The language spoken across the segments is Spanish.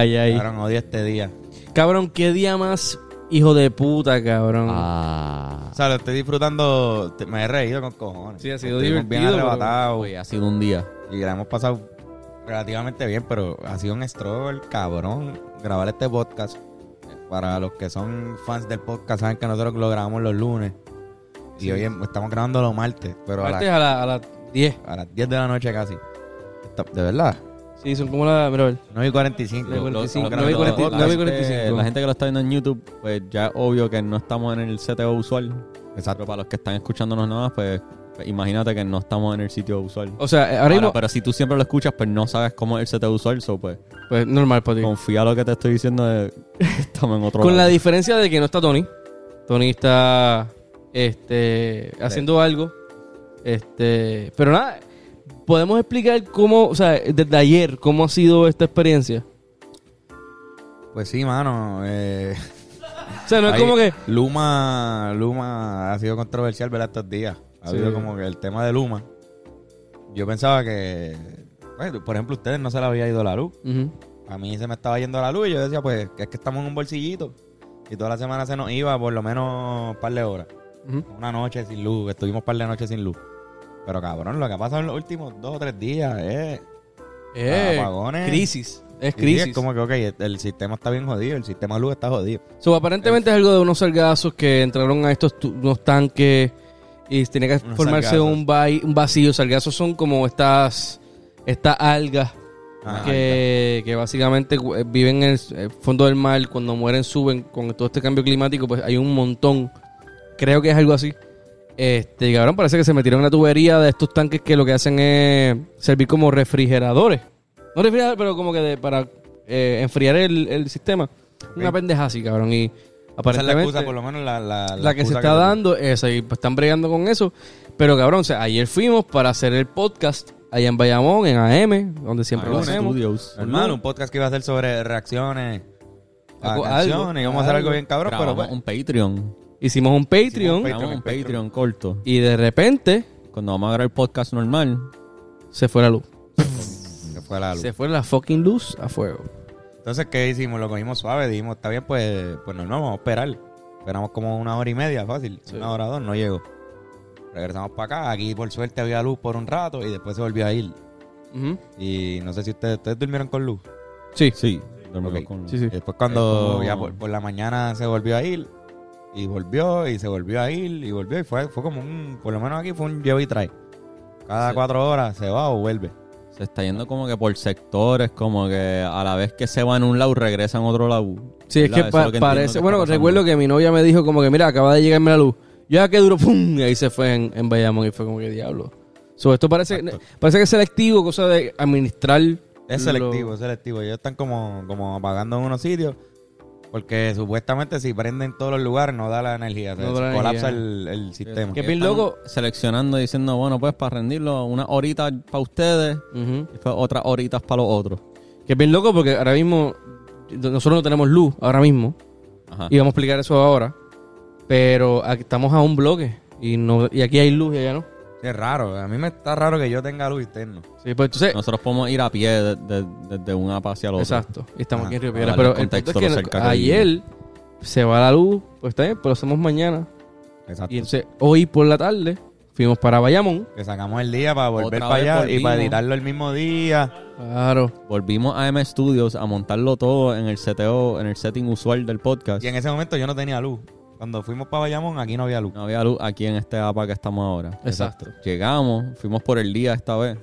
Ay, ay. Cabrón, odio este día. Cabrón, qué día más hijo de puta, cabrón. Ah. O sea, lo estoy disfrutando. Me he reído con cojones. Sí, ha sido Estuvimos bien divertido, pero- arrebatados. Güey, ha sido un día. Y la hemos pasado relativamente bien, pero ha sido un struggle, cabrón, grabar este podcast. Para los que son fans del podcast, saben que nosotros lo grabamos los lunes. Y hoy em- estamos grabando los martes, pero a, Martes la- a, la- a las 10. a las 10 de la noche casi. De verdad, Sí, son como las... Mira, a ver. 9 y 45. Nueve y Lo- 45, lo- nueve y lo- cuarenta y- lo- la, nueve y gente, 45. la gente que lo está viendo en YouTube, pues ya es obvio que no estamos en el CTO usual. Pero Exacto. para los que están escuchándonos nada más, pues, pues imagínate que no estamos en el sitio usual. O sea, ahora Ahora, mismo... pero si tú siempre lo escuchas, pues no sabes cómo es el CTO usual, so, pues Pues normal para ti. confía lo que te estoy diciendo de que estamos en otro Con la lado. diferencia de que no está Tony. Tony está este haciendo algo. Este, pero nada, podemos explicar cómo, o sea, desde ayer cómo ha sido esta experiencia. Pues sí, mano. Eh, O sea, no es ahí como que Luma, Luma ha sido controversial, ¿verdad? Estos días. Ha Sí. habido como que el tema de Luma. Yo pensaba que, bueno, por ejemplo, a ustedes no se le había ido la luz. A mí se me estaba yendo la luz y yo decía, pues, que es que estamos en un bolsillito. Y toda la semana se nos iba por lo menos un par de horas. Una noche sin luz. Estuvimos un par de noches sin luz. Pero cabrón, lo que ha pasado en los últimos dos o tres días es... Eh, Apagones. crisis, es sí, crisis. es como que, ok, el sistema está bien jodido. El sistema de luz está jodido. So, aparentemente es algo de unos salgazos que entraron a estos unos tanques y tenía que formarse sargazos. un, vai- un vacío. Salgazos son como estas estas algas Ajá, que, que básicamente eh, viven en el eh, fondo del mar, cuando mueren suben con todo este cambio climático, pues hay un montón. Creo que es algo así. Este, cabrón, parece que se metieron en la tubería de estos tanques que lo que hacen es servir como refrigeradores. No refrigeradores, pero como que de- para eh, enfriar el, el sistema. Una pendeja así, cabrón. Y Esa es la aparentemente excusa, por lo menos la, la, la que se está dando es y pues están bregando con eso. Pero cabrón, o sea, ayer fuimos para hacer el podcast allá en Bayamón, en AM, donde siempre lo Iron hacemos. Studios. Normal, un podcast que iba a ser sobre reacciones a Algo- canciones. Y vamos a hacer algo bien cabrón, pero pues, un Patreon. Hicimos un Patreon Hicimos un Patreon corto. y de repente Cuando vamos a grabar el podcast normal, se fue la luz. se fue la luz. Se fue la fucking luz a fuego. Entonces, ¿qué hicimos? Lo cogimos suave. Dijimos, está bien, pues, pues normal, vamos a esperar. Esperamos como una hora y media, fácil. Una hora o dos, no llegó. Regresamos para acá. Aquí, por suerte, había luz por un rato y después se volvió a ir. Y no sé si ustedes, ¿ustedes durmieron con luz. Sí. sí, dormimos Ok. con- Sí, sí. Y después cuando como- ya por, por la mañana se volvió a ir y volvió y se volvió a ir y volvió y fue, fue como un, por lo menos aquí fue un llevo y trae. Cada Sí. cuatro horas se va o vuelve. Se está yendo como que por sectores, como que a la vez que se va en un lado, regresa en otro lado. Sí, es que, es parece. que Bueno, recuerdo que mi novia me dijo como que, mira, acaba de llegarme la luz. Ya que duró, ¡pum! Y ahí se fue en, en Bayamón y fue como que diablo. So, esto parece, Exacto. parece que es selectivo, cosa de administrar. Es lo- selectivo, es selectivo. Ellos están como, como apagando en unos sitios porque supuestamente si prenden todos los lugares no da la energía. se- No da se la colapsa energía. el, el sistema. Que bien loco. Seleccionando, diciendo, bueno, pues para rendirlo, unas horitas para ustedes Ujú. y otras horitas para los otros. Que bien loco porque ahora mismo nosotros no tenemos luz ahora mismo Ajá. y vamos a explicar eso ahora. Pero aquí estamos a un bloque y no y aquí hay luz y allá no. Sí, es raro. A mí me está raro que yo tenga luz interno. Sí, pues entonces Nosotros podemos ir a pie de- de- desde una hacia la otra. exacto, y estamos Ajá. aquí en Río Piedras, darle pero el contexto es que ayer se va la luz, pues está bien, pero lo hacemos mañana Exacto. y entonces hoy por la tarde fuimos para Bayamón. que sacamos el día para volver para allá y para editarlo el mismo día. Claro. Volvimos a M Studios a montarlo todo en el CTO, en el setting usual del podcast. Y en ese momento yo no tenía luz. Cuando fuimos para Bayamón, aquí no había luz. No había luz aquí en este APA que estamos ahora. Exacto. Llegamos, fuimos por el día esta vez.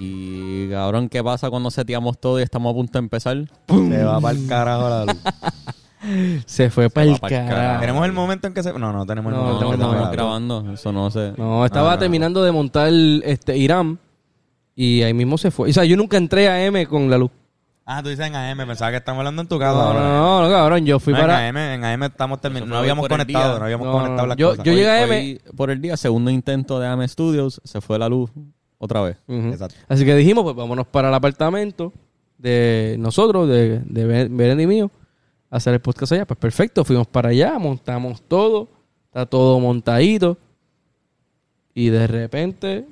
Y cabrón, ¿qué pasa cuando seteamos todo y estamos a punto de empezar? Se va para el carajo la luz. Se fue para el carajo. ¿Tenemos el momento en que se.? No, no tenemos el No, momento. No, en que se estamos grabando, eso no sé. No, estaba Ah, no. terminando de montar este Irán y ahí mismo se fue. O sea, yo nunca entré a M con la luz. Ah, tú dices en AM. Pensaba que estamos hablando en tu casa. No, no, no, cabrón, yo fui No, para En AM, en AM estamos terminando. No fue habíamos por el conectado, día. no habíamos No, conectado no, las yo- cosas. yo Hoy- llegué a M. hoy, por el día, segundo intento de AM Studios, se fue la luz otra vez. Ujú. Exacto. Así que dijimos, pues vámonos para el apartamento de nosotros, de, de Be- Beren y mío, a hacer el podcast allá. Pues perfecto, fuimos para allá, montamos todo, está todo montadito. Y de repente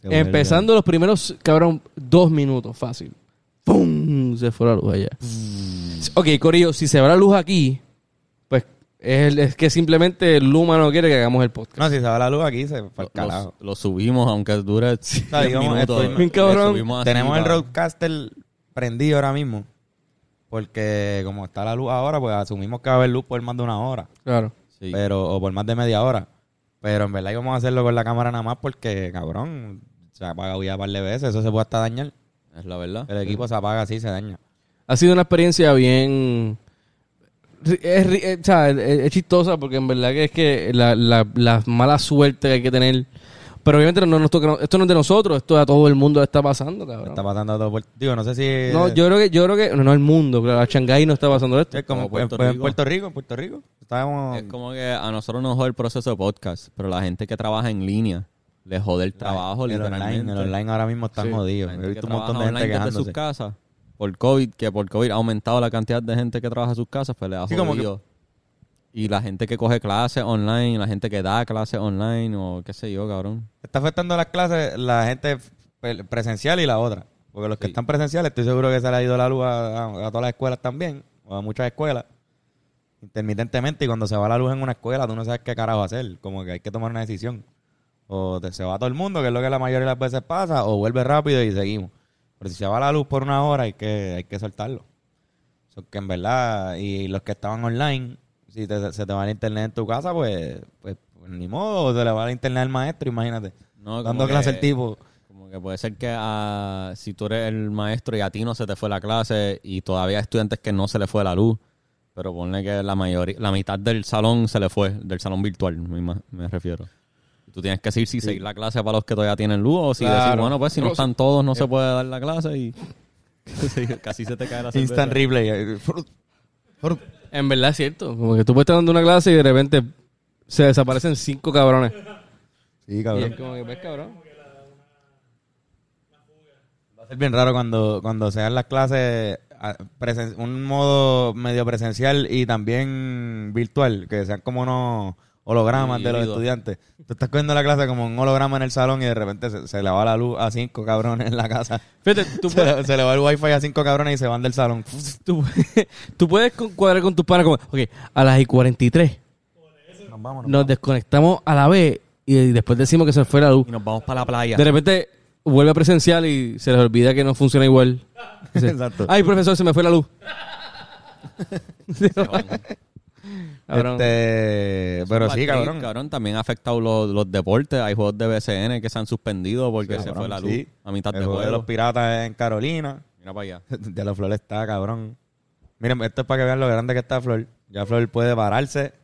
Se vuelve. Empezando los primeros, cabrón, dos minutos, fácil. ¡Pum! Se fue la luz allá. Ok, Corillo, si se va la luz aquí, pues es, el- es que simplemente Luma no quiere que hagamos el podcast. No, si se va la luz aquí, se fue al Lo, carajo. lo subimos, aunque dure 10 digamos, minutos. estoy- Bien cabrón. le subimos así Tenemos el para- roadcaster prendido ahora mismo. Porque como está la luz ahora, pues asumimos que va a haber luz por más de una hora. Claro. Sí. Pero, o por más de media hora. Pero en verdad íbamos a hacerlo con la cámara nada más porque, cabrón, se ha apagado ya un par de veces. Eso se puede hasta dañar. Es la verdad. El equipo se apaga así, se daña. Ha sido una experiencia bien... Es, eh, es- es chistosa porque en verdad que es que la, la, la mala suerte que hay que tener... Pero obviamente no nos toca... Esto no es de nosotros, esto a todo el mundo está pasando, cabrón. Está pasando todo por... Digo, no sé si... No, yo creo que... Yo creo que... No, no el mundo, claro. A Shanghái no está pasando esto. Es como, Como Puerto en, en Rico. Puerto Rico, en Puerto Rico. Estábamos... Es como que a nosotros nos jode el proceso de podcast, pero la gente que trabaja en línea le jode el trabajo, el literalmente. online, el online ahora mismo están Sí. jodidos. He visto un montón de gente desde sus quejándose. casas por COVID, que por COVID ha aumentado la cantidad de gente que trabaja en sus casas, pues le ha Sí, que- jodido. Y la gente que coge clases online, la gente que da clases online o qué sé yo, cabrón. Está afectando las clases la gente presencial y la otra. Porque los que Sí. están presenciales, estoy seguro que se le ha ido la luz a, a- a todas las escuelas también, o a muchas escuelas, intermitentemente. Y cuando se va la luz en una escuela, tú no sabes qué carajo hacer. Como que hay que tomar una decisión. O te- se va todo el mundo, que es lo que la mayoría de las veces pasa, o vuelve rápido y seguimos. Pero si se va la luz por una hora, hay que, hay que soltarlo. So que en verdad, y los que estaban online, si te- se te va el internet en tu casa, pues, pues, pues ni modo, o se le va el internet al maestro, imagínate. No, Dando clase el tipo. Como que puede ser que a- si tú eres el maestro y a ti no se te fue la clase y todavía hay estudiantes que no se le fue la luz, pero ponle que la mayoría, la mitad del salón se le fue, del salón virtual, me refiero. Tú tienes que decir si seguir la clase para los que todavía tienen luz o si decir, bueno, pues si no están todos no se puede dar la clase y Sí, casi se te cae la cerveza. Instant replay. eh, frut, frut. En verdad es cierto. Como que tú puedes estar dando una clase y de repente se desaparecen cinco cabrones. Sí, Y cabrón. es como que ves, cabrón. Va a ser bien raro cuando, cuando sean las clases a- presen- un modo medio presencial y también virtual, que sean como unos hologramas de los estudiantes. Tú estás cogiendo la clase como un holograma en el salón y de repente se, se le va la luz a cinco cabrones en la casa. Fíjate, tú Se, puedes, le- se le va el wifi a cinco cabrones y se van del salón. tú, tú puedes cuadrar con tus panas como, ok, a las y 43 Nos vamos, nos desconectamos a la vez y después decimos que se fue la luz. Y nos vamos para la playa. De repente vuelve a presencial y se les olvida que no funciona igual. Dice, Exacto. Ay, profesor, se me fue la luz. Cabrón. Este, pero sí, Patrick, cabrón. También ha afectado los, los deportes. Hay juegos de BCN que se han suspendido porque Sí, se cabrón, fue la luz sí. a mitad El de juego de los piratas en Carolina. Mira para allá. De la Flor está, cabrón. Miren, esto es para que vean lo grande que está Flor. Ya Flor puede pararse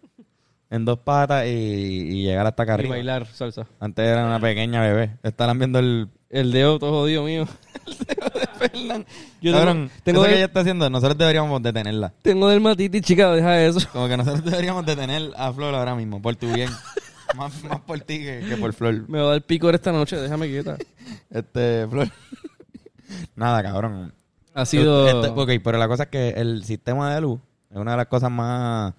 en dos patas y, y llegar hasta acá Y arriba. bailar salsa. Antes era una pequeña bebé. Estarán viendo el... El dedo todo jodido mío. el dedo de Fernan. Yo cabrón, tengo, eso que del- ella está haciendo, nosotros deberíamos detenerla. tengo dermatitis, chica, deja eso. Como que nosotros deberíamos detener a Flor ahora mismo, por tu bien. más, más por ti que, que por Flor. Me va a dar picor esta noche, déjame quieta. Este, Flor. Nada, cabrón. Ha sido... Este, ok, pero la cosa es que el sistema de luz es una de las cosas más,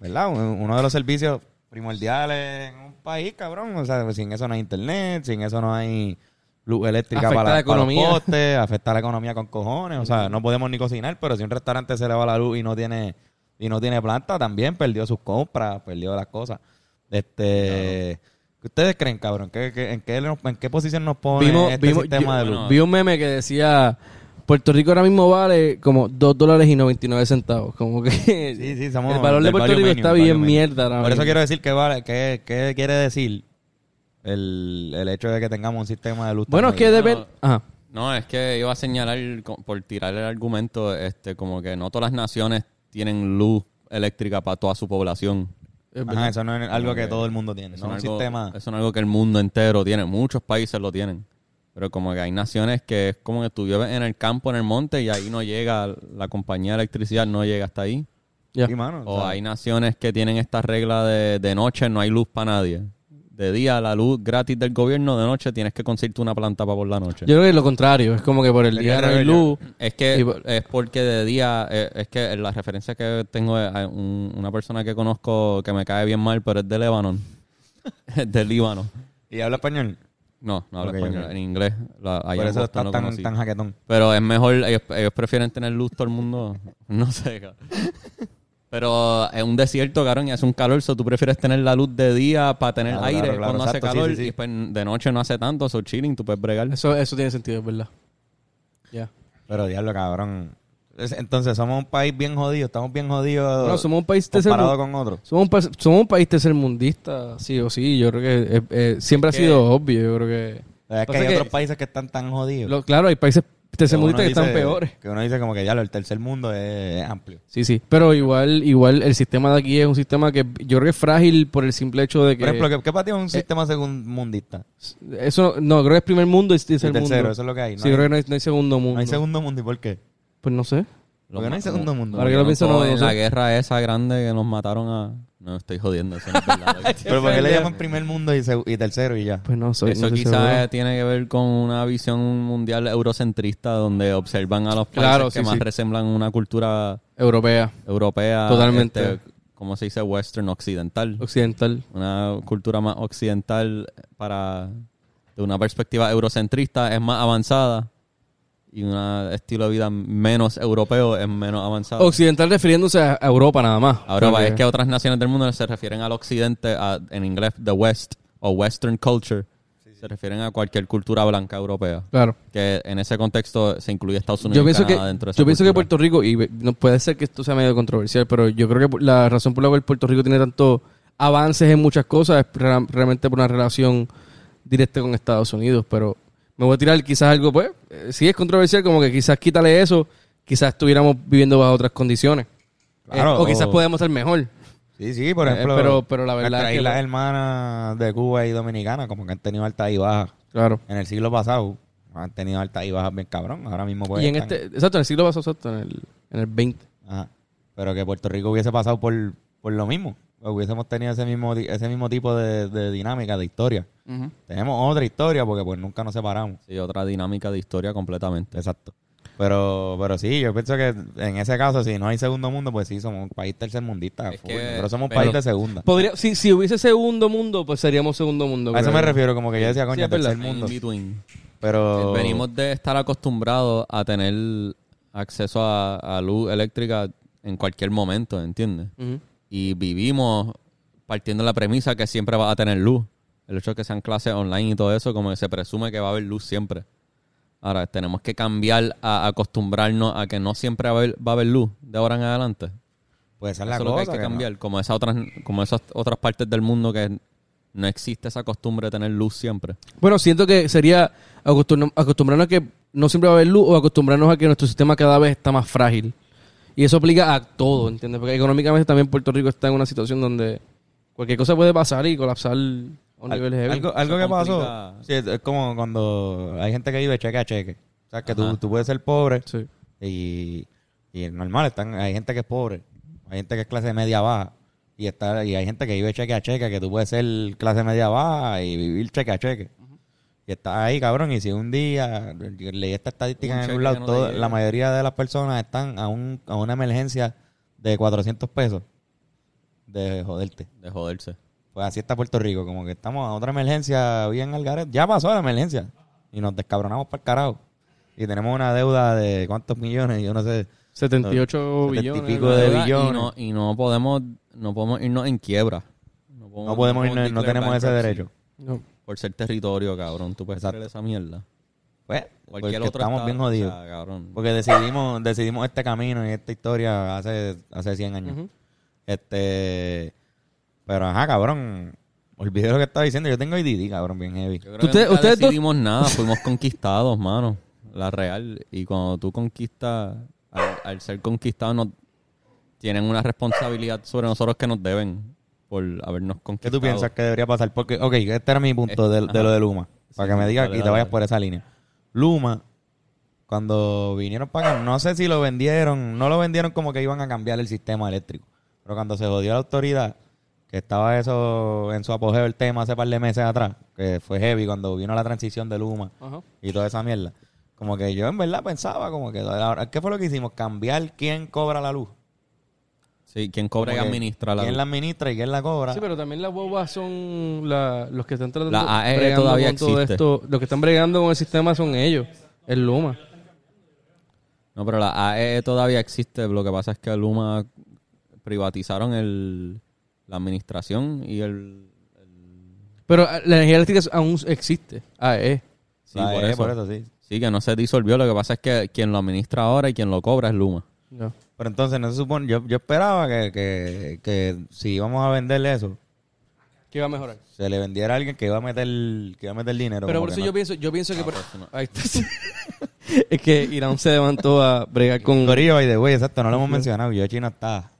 ¿verdad? Uno de los servicios primordiales en un país, cabrón. O sea, sin eso no hay internet, sin eso no hay luz eléctrica Afecta para, la para los economía. postes, afecta la economía con cojones. O sea, no podemos ni cocinar, pero si un restaurante se le va la luz y no tiene y no tiene planta, también perdió sus compras, perdió las cosas. Este, ¿qué ustedes creen, cabrón? ¿Qué, qué- en, qué, ¿En qué posición nos pone Vimos, este vimos, sistema yo- de luz? bueno, vi un meme que decía... Puerto Rico ahora mismo vale como 2 dólares y 99 centavos. Como que Sí, sí, somos el valor de Puerto Rico menu, está bien menu. mierda. ahora Por eso quiero decir que vale, que, que quiere decir el, el hecho de que tengamos un sistema de luz. Bueno, es que. Ajá. No, es que iba a señalar, por tirar el argumento, este, como que no todas las naciones tienen luz eléctrica para toda su población. Ajá, eso no es algo que que todo el mundo tiene. Eso No es un algo- sistema. eso no es algo que el mundo entero tiene. Muchos países lo tienen. Pero como que hay naciones que es como que tú vives en el campo, en el monte, y ahí no llega, la compañía de electricidad no llega hasta ahí. Ya. Sí, mano, O hay naciones que tienen esta regla de, de noche no hay luz para nadie. De día la luz gratis del gobierno, de noche tienes que conseguirte una planta para por la noche. Yo creo que es lo contrario. Es como que por el día no hay luz. Es que por- es porque de día, eh, es que la referencia que tengo es a un- una persona que conozco que me cae bien mal, pero es de Líbano. es de Líbano. ¿Y habla español? No, no hablo Ok, español, ok. en inglés. La, allá Por en eso Boston está lo tan, conocí. tan jaquetón. Pero es mejor, ellos, ellos prefieren tener luz todo el mundo. No sé, cabrón. Pero es un desierto, cabrón, y hace un calor, so tú prefieres tener la luz de día para tener Claro, aire claro, claro, cuando hace exacto, sí, calor sí, sí. y después de noche no hace tanto, so chilling, tú puedes bregar. Eso, eso tiene sentido, es verdad. Ya. Pero diablo, cabrón. Es- Entonces, somos un país bien jodido. Estamos bien jodidos Bueno, somos un país comparado tercer con otros. somos un, pa- somos un país tercermundista, sí o sí. Yo creo que eh, eh, siempre Es ha que- sido obvio. Yo creo que. Es que hay que- otros países que están tan jodidos. lo- claro, hay países tercermundistas que están peores. Que uno dice como que ya lo, el tercer mundo es, amplio. Sí, sí. Pero igual, igual el sistema de aquí es un sistema que yo creo que es frágil por el simple hecho de que. Por ejemplo, ¿qué, qué para ti es Eh, un sistema segundista? Eso, no, creo que es primer mundo y tercer Y tercero, mundo. eso es lo que hay. No, sí, hay, creo que no hay, no hay segundo mundo. no hay segundo mundo. ¿Y por qué? Pues no sé. Porque no hay segundo mundo. Lo pienso, no- en no sé. la guerra esa grande que nos mataron a... No, estoy jodiendo, eso no es verdad. Pero ¿por qué le llaman primer mundo y, seg- y tercero y ya? Pues no soy. Eso no estoy quizás tiene que ver con una visión mundial eurocentrista donde observan a los países Claro, que sí, más sí. resemblan una cultura Europea, europea. Totalmente. este, ¿Cómo se dice? Western, occidental. occidental. Una cultura más occidental para... De una perspectiva eurocentrista es más avanzada y un estilo de vida menos europeo es menos avanzado. Occidental refiriéndose a Europa nada más. Ahora Porque- es que otras naciones del mundo se refieren al occidente, a- en inglés the West o Western culture, se refieren a cualquier cultura blanca europea. Claro. Que en ese contexto se incluye Estados Unidos Yo y pienso que, Canadá dentro de esa yo pienso que. Puerto Rico, y no puede ser que esto sea medio controversial, pero yo creo que la razón por la cual Puerto Rico tiene tantos avances en muchas cosas es realmente por una relación directa con Estados Unidos. Pero me voy a tirar quizás algo, pues, eh, sí es controversial, como que quizás quítale eso, quizás estuviéramos viviendo bajo otras condiciones. Claro, Eh, o quizás podemos estar mejor. Sí, sí, por Eh, ejemplo. pero- pero la verdad nuestras es que- islas hermanas de Cuba y Dominicana, como que han tenido altas y bajas. Claro. En el siglo pasado, han tenido altas y bajas bien cabrón. Ahora mismo pues. y en este, exacto, en el siglo pasado, exacto, en el, en el 20. Ajá. Pero que Puerto Rico hubiese pasado por, por lo mismo. Hubiésemos tenido ese mismo, ese mismo tipo de, de dinámica, de historia. Tenemos otra historia porque pues nunca nos separamos. Sí, otra dinámica de historia completamente. Exacto. Pero, pero sí, yo pienso que en ese caso, si no hay segundo mundo, pues sí, somos un país tercermundista. Es que- pero somos un país de segunda. Podría, si, si hubiese segundo mundo, pues seríamos segundo mundo. A eso me refiero, como que yo decía, Sí, coño, verdad. tercer mundo. Pero. Venimos de estar acostumbrados a tener acceso a, a luz eléctrica en cualquier momento, ¿entiendes? Ujú. Y vivimos partiendo de la premisa que siempre va a tener luz. El hecho de que sean clases online y todo eso, como que se presume que va a haber luz siempre. Ahora, tenemos que cambiar a acostumbrarnos a que no siempre va a haber, va a haber luz de ahora en adelante. Pues esa es Eso la es lo que cosa. hay que que no- cambiar. Como, esas otras, como esas otras partes del mundo que no existe esa costumbre de tener luz siempre. Bueno, siento que sería acostum- acostumbrarnos a que no siempre va a haber luz o acostumbrarnos a que nuestro sistema cada vez está más frágil. Y eso aplica a todo, ¿entiendes? Porque económicamente también Puerto Rico está en una situación donde cualquier cosa puede pasar y colapsar a un Al- nivel heavy. algo que pasó. Sí, es, como cuando hay gente que vive cheque a cheque. O sea, que tú, tú puedes ser pobre Sí. y, y es normal. Están, hay gente que es pobre. Hay gente que es clase media baja. Y está y hay gente que vive cheque a cheque, que tú puedes ser clase media baja y vivir cheque a cheque. Y estás ahí, cabrón. Y si un día, leí esta estadística Un en algún lado, no la mayoría de las personas están a, un, a una emergencia de 400 pesos de joderte. De joderse. Pues así está Puerto Rico, como que estamos a otra emergencia bien al garete. Ya pasó la emergencia y nos descabronamos para el carajo. Y tenemos una deuda de cuántos millones, yo no sé. 78 Setenta y billones. pico de billones. Y no, y no podemos no podemos irnos en quiebra. No podemos, No podemos irnos, no tenemos ese derecho. No. Por ser territorio, cabrón. Tú puedes hacer esa mierda. Pues, porque Cualquier otro estamos estado, bien o jodidos. sea, cabrón. Porque decidimos, decidimos este camino y esta historia hace, hace 100 años. Este, pero ajá, cabrón. Olvidé lo que estaba diciendo. Yo tengo IDD, cabrón, bien heavy. Yo creo que Usted- nunca ustedes dos- decidimos nada, fuimos conquistados, mano. La real. Y cuando tú conquistas, al, al ser conquistado, nos, tienen una responsabilidad sobre nosotros que nos deben por habernos ¿Qué conquistado. tú piensas que debería pasar? Porque, ok, este era mi punto de, lo de Luma. Para Sí, que me digas y te vayas por esa línea. Luma, cuando vinieron para acá, no sé si lo vendieron, no lo vendieron como que iban a cambiar el sistema eléctrico. Pero cuando se jodió la autoridad, que estaba eso en su apogeo el tema hace par de meses atrás, que fue heavy cuando vino la transición de Luma Ajá. y toda esa mierda. Como que yo en verdad pensaba como que ¿qué fue lo que hicimos? Cambiar quién cobra la luz. Sí, quien cobra y administra la ¿Quién la administra y quién la cobra? Sí, pero también las bobas son la- los que están tratando La AE bregando todavía con todo existe. esto. Los que están bregando con el sistema son ellos, el Luma. No, pero la AE todavía existe. Lo que pasa es que Luma privatizaron el, la administración y el... Pero eh, la energía eléctrica aún existe. AE. Sí, La por, E, eso. por eso, sí. Sí, que no se disolvió. Lo que pasa es que quien lo administra ahora y quien lo cobra es Luma. No. Pero entonces no se supone, yo, yo esperaba que, que, que si íbamos a venderle eso, ¿Qué va a mejorar? se le vendiera a alguien que iba a meter, que iba a meter dinero. Pero por eso que yo pienso, yo pienso que por- pues, no. ahí está. es que Irán se levantó a bregar con Corillo, by the way, exacto, no lo hemos mencionado. Yoshi no está.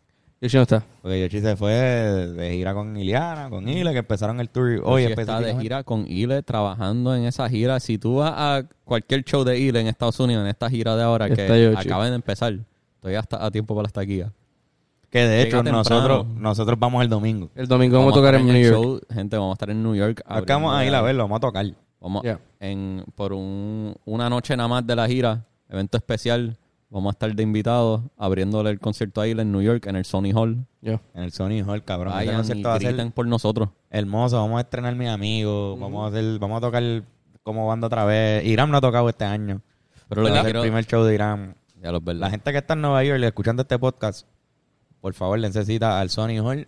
Yoshi no está. Porque Yoshi se fue de gira con Iliana, con Ile, que empezaron el tour hoy está de gira con Ile, trabajando en esa gira. Si tú vas a cualquier show de Ile en Estados Unidos, en esta gira de ahora Está que Yoshi. acaban de empezar, todavía está a tiempo para la estaquilla. Que de hecho Llega nosotros, temprano. nosotros vamos el domingo. El domingo vamos, a tocar en New York. show, gente, vamos a estar en New York. Nos quedamos a ir a verlo, vamos a tocar. Vamos Yeah. en, por un- una noche nada más de la gira, evento especial. Vamos a estar de invitados abriéndole el concierto a Ile en New York, en el Sony Hall. En el Sony Hall, cabrón. Vayan concierto va a ser griten por nosotros. hermoso. Vamos a estrenar mis amigos. Vamos a hacer, vamos a tocar como banda otra vez. Irán no ha tocado este año. Pero lo que quiero- el primer show de Irán. Ya los verdad. La gente que está en Nueva York escuchando este podcast, por favor, le necesita al Sony Hall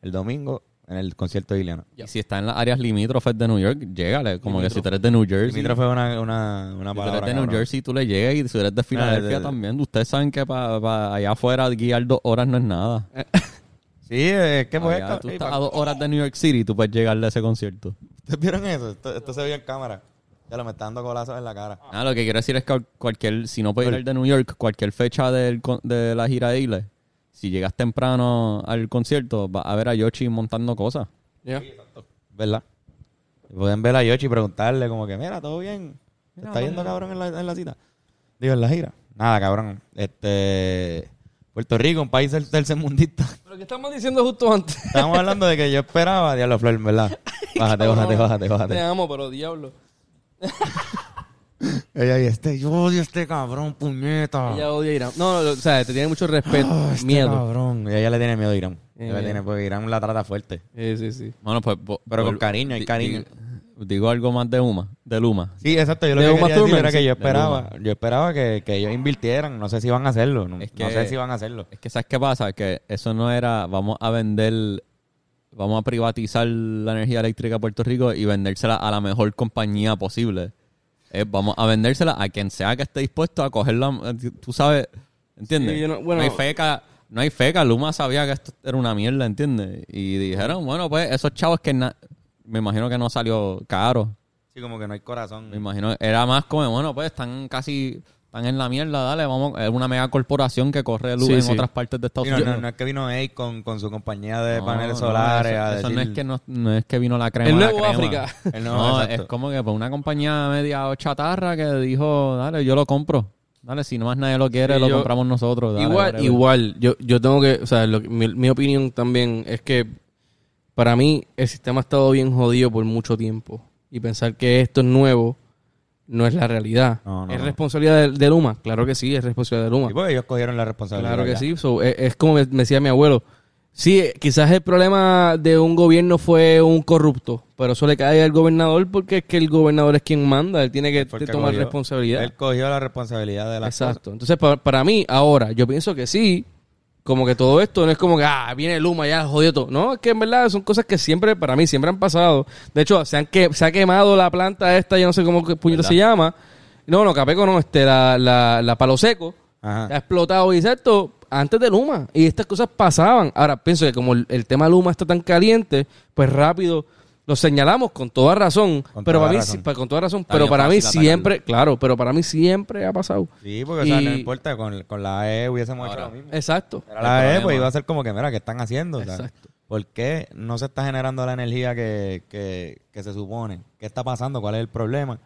el domingo en el concierto de Iliana. Y si está en las áreas limítrofes de New York, llégale. Como que si tú eres de New Jersey. Dimitro fue una, una, una Si tú eres de New. Jersey, tú le llegas y si eres de Filadelfia de- también. Ustedes saben que para allá afuera guiar dos horas no es nada. Sí, es que pues, Allá tú estás a dos horas de New York City y tú puedes llegarle a ese concierto. ¿Ustedes vieron eso? Esto, esto se vio en cámara. Ya lo me está dando colazos en la cara. Ah, lo que quiero decir es que cualquier, si no puedes ir al de New York, cualquier fecha del de la gira de Ile, si llegas temprano al concierto, vas a ver a Yoshi montando cosas. Ya. ¿Verdad? Pueden ver a Yoshi y preguntarle como que, mira, ¿todo bien? ¿Te está yendo cabrón en la, en la cita? Digo, en la gira. Nada, cabrón. Este... Puerto Rico, un país del tercermundista. Pero que estamos diciendo justo antes. Estábamos hablando de que yo esperaba... Diablo, Flor, ¿verdad? Bájate, bájate, bájate, Te bájate. amo, pero diablo. Ella y este... Yo odio a este cabrón, puñeta. Ella odia a Irán. No, no, o sea, te tiene mucho respeto, Ah, este miedo. cabrón. Y ella le tiene miedo a Irán. Eh, Ella le tiene, porque Irán la trata fuerte. Sí, sí, sí. Bueno, pues... Pero con vol- cariño, hay di- cariño. di- Digo algo más de Uma, de Luma. Sí, exacto. Yo lo De que Uma quería decir Thurman, era que sí, yo de esperaba, yo esperaba que, que ellos invirtieran. No sé si van a hacerlo. No, Es no sé si van a hacerlo. Es que ¿sabes qué pasa? Que eso no era, vamos a vender, vamos a privatizar la energía eléctrica a Puerto Rico y vendérsela a la mejor compañía posible. Es, vamos a vendérsela a quien sea que esté dispuesto a cogerla, eh, tú sabes, ¿entiendes? Sí, no- bueno- hay feca, no hay feca, Luma sabía que esto era una mierda, ¿entiendes? Y dijeron, bueno, pues esos chavos que na- me imagino que no salió caro. Sí, como que no hay corazón. Me imagino, era más como, bueno, pues están casi, están en la mierda, dale, vamos, es una mega corporación que corre luz Sí, en sí. otras partes de Estados no, Unidos. no, no es que vino Ey con, con su compañía de No, paneles no, solares eso, a eso no es que no, no es que vino la crema. El la nuevo crema. África. El nuevo, No, exacto. es como que pues, una compañía media chatarra que dijo, dale, yo lo compro. Dale, si no más nadie lo quiere, Sí, lo yo- compramos nosotros. dale, igual, igual. Yo, yo tengo que, o sea, lo que- mi, mi opinión también es que para mí el sistema ha estado bien jodido por mucho tiempo. Y pensar que esto es nuevo no es la realidad. No, no, ¿Es responsabilidad de, de Luma? Claro que sí, es responsabilidad de Luma. Sí, porque ellos cogieron la responsabilidad. Claro que ya. sí. So, es, es como me, me decía mi abuelo. Sí, eh, quizás el problema de un gobierno fue un corrupto, pero eso le cae al gobernador porque es que el gobernador es quien manda, él tiene que tomar cogió- responsabilidad. Él cogió la responsabilidad de la Exacto. Entonces, pa- para, mí, ahora, yo pienso que sí, como que todo esto no es como que, ah, viene Luma, ya jodió todo. No, es que en verdad son cosas que siempre, para mí, siempre han pasado. De hecho, se, han que, se ha quemado la planta esta, yo no sé cómo ¿Verdad? se llama. No, no, Capeco no, este, la, la, la Palo Seco. Ajá. Ha explotado y esto antes de Luma. Y estas cosas pasaban. Ahora, pienso que como el, el tema Luma está tan caliente, pues rápido lo señalamos con toda razón. Con pero toda para mí, razón. pa- con toda razón. Está pero para mí atacarlo. siempre, claro, pero para mí siempre ha pasado. Sí, porque o sea, no Y- importa, con, con la AE hubiésemos Ahora, hecho lo mismo. Exacto. Era la problema- pues iba a ser como que, mira, ¿qué están haciendo? O sea, Exacto. ¿Por qué no se está generando la energía que, que, que se supone? ¿Qué está pasando? ¿Cuál es el problema?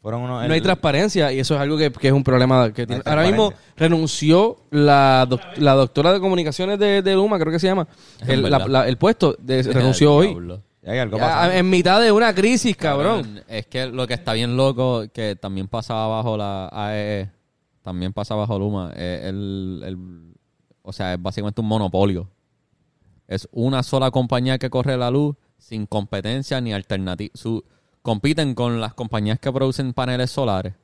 Fueron unos... No hay transparencia y eso es algo que, que es un problema que tiene. Ahora mismo renunció la, doc- la doctora de comunicaciones de, de Luma, creo que se llama, el, la- verdad. la- el puesto, de- renunció hoy. Diablo. Ya hay algo Ya, pasando. en mitad de una crisis, cabrón. Es que lo que está bien loco, que también pasaba bajo la AEE, también pasa bajo Luma, es el, el o sea, es básicamente un monopolio. Es una sola compañía que corre la luz sin competencia ni alternativa. Su, compiten con las compañías que producen paneles solares.